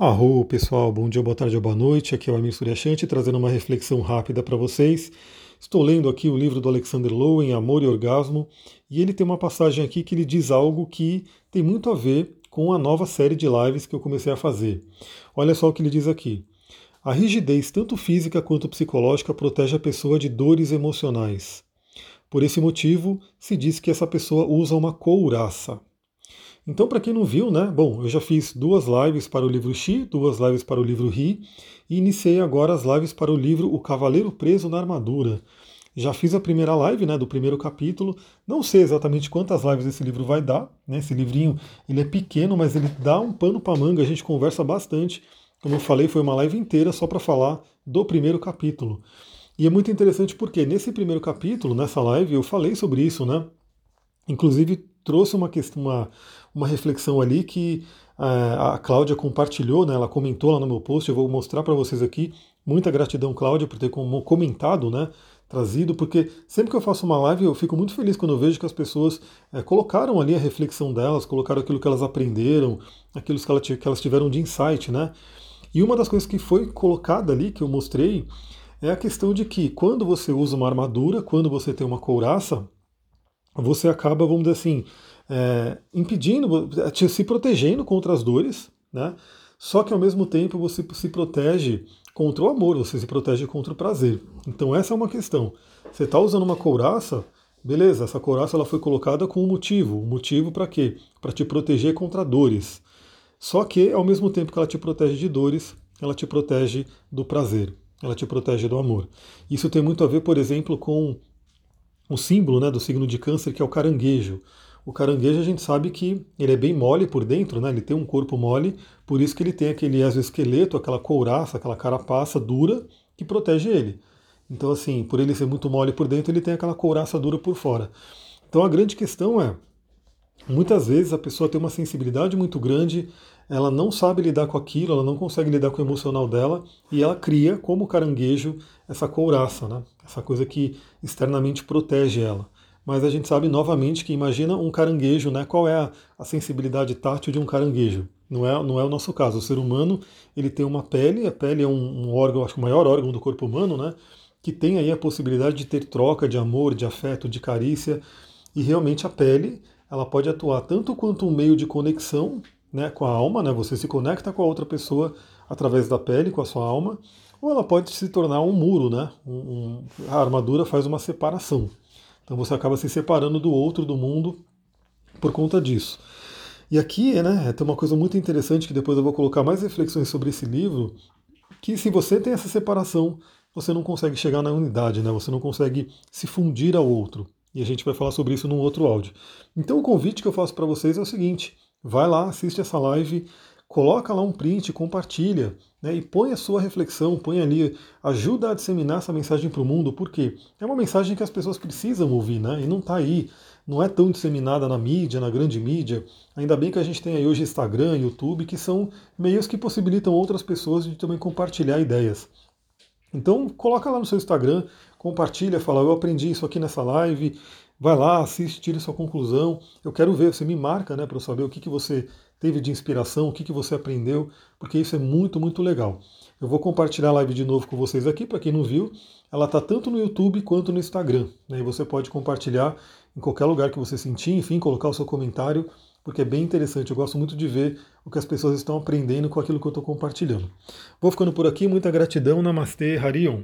Arro, pessoal, bom dia, boa tarde ou boa noite. Aqui é o Amir Suryashanti trazendo uma reflexão rápida para vocês. Estou lendo aqui o livro do Alexander Lowen, Amor e Orgasmo, e ele tem uma passagem aqui que ele diz algo que tem muito a ver com a nova série de lives que eu comecei a fazer. Olha só o que ele diz aqui. A rigidez, tanto física quanto psicológica, protege a pessoa de dores emocionais. Por esse motivo, se diz que essa pessoa usa uma couraça. Então, para quem não viu, né? Bom, eu já fiz duas lives para o livro Xi, duas lives para o livro Ri, e iniciei agora as lives para o livro O Cavaleiro Preso na Armadura. Já fiz a primeira live, né, do primeiro capítulo. Não sei exatamente quantas lives esse livro vai dar, né? Esse livrinho, ele é pequeno, mas ele dá um pano para manga, a gente conversa bastante. Como eu falei, foi uma live inteira só para falar do primeiro capítulo. E é muito interessante porque nesse primeiro capítulo, nessa live, eu falei sobre isso, né? Inclusive trouxe uma questão, uma, uma reflexão ali que uh, a Cláudia compartilhou, né, ela comentou lá no meu post, eu vou mostrar para vocês aqui. Muita gratidão, Cláudia, por ter comentado, né, trazido, porque sempre que eu faço uma live eu fico muito feliz quando eu vejo que as pessoas é, colocaram ali a reflexão delas, colocaram aquilo que elas aprenderam, aquilo que elas tiveram de insight, né? E uma das coisas que foi colocada ali, que eu mostrei, é a questão de que quando você usa uma armadura, quando você tem uma couraça, você acaba, vamos dizer assim, é, impedindo, se protegendo contra as dores, né? Só que ao mesmo tempo você se protege contra o amor, você se protege contra o prazer. Então essa é uma questão. Você está usando uma couraça, beleza? Essa couraça ela foi colocada com um motivo. Um motivo para quê? Para te proteger contra dores. Só que ao mesmo tempo que ela te protege de dores, ela te protege do prazer. Ela te protege do amor. Isso tem muito a ver, por exemplo, com o símbolo né, do signo de câncer, que é o caranguejo. O caranguejo a gente sabe que ele é bem mole por dentro, né? ele tem um corpo mole, por isso que ele tem aquele exoesqueleto, aquela couraça, aquela carapaça dura que protege ele. Então, assim, por ele ser muito mole por dentro, ele tem aquela couraça dura por fora. Então, a grande questão é: muitas vezes a pessoa tem uma sensibilidade muito grande, ela não sabe lidar com aquilo, ela não consegue lidar com o emocional dela e ela cria, como caranguejo, essa couraça, né? essa coisa que externamente protege ela. Mas a gente sabe novamente que imagina um caranguejo, né? Qual é a, a sensibilidade tátil de um caranguejo? Não é, não é o nosso caso. O ser humano ele tem uma pele, a pele é um, um órgão, acho que o maior órgão do corpo humano, né? Que tem aí a possibilidade de ter troca de amor, de afeto, de carícia. E realmente a pele ela pode atuar tanto quanto um meio de conexão né, com a alma, né? Você se conecta com a outra pessoa através da pele, com a sua alma, ou ela pode se tornar um muro, né? Um, um, a armadura faz uma separação. Então você acaba se separando do outro, do mundo, por conta disso. E aqui né, tem uma coisa muito interessante que depois eu vou colocar mais reflexões sobre esse livro, que se você tem essa separação, você não consegue chegar na unidade, né? Você não consegue se fundir ao outro. E a gente vai falar sobre isso num outro áudio. Então o convite que eu faço para vocês é o seguinte: vai lá, assiste essa live, coloca lá um print, compartilha, né, e põe a sua reflexão, põe ali, ajuda a disseminar essa mensagem para o mundo, porque é uma mensagem que as pessoas precisam ouvir, né, e não está aí, não é tão disseminada na mídia, na grande mídia. Ainda bem que a gente tem aí hoje Instagram, YouTube, que são meios que possibilitam outras pessoas de também compartilhar ideias. Então coloca lá no seu Instagram, compartilha, fala, eu aprendi isso aqui nessa live, vai lá, assiste, tire sua conclusão. Eu quero ver, você me marca, né, para eu saber o que, que você teve de inspiração, o que, que você aprendeu, porque isso é muito, muito legal. Eu vou compartilhar a live de novo com vocês aqui, para quem não viu. Ela está tanto no YouTube quanto no Instagram. Né, e você pode compartilhar em qualquer lugar que você sentir, enfim, colocar o seu comentário, porque é bem interessante. Eu gosto muito de ver o que as pessoas estão aprendendo com aquilo que eu estou compartilhando. Vou ficando por aqui, muita gratidão. Namastê, Harion.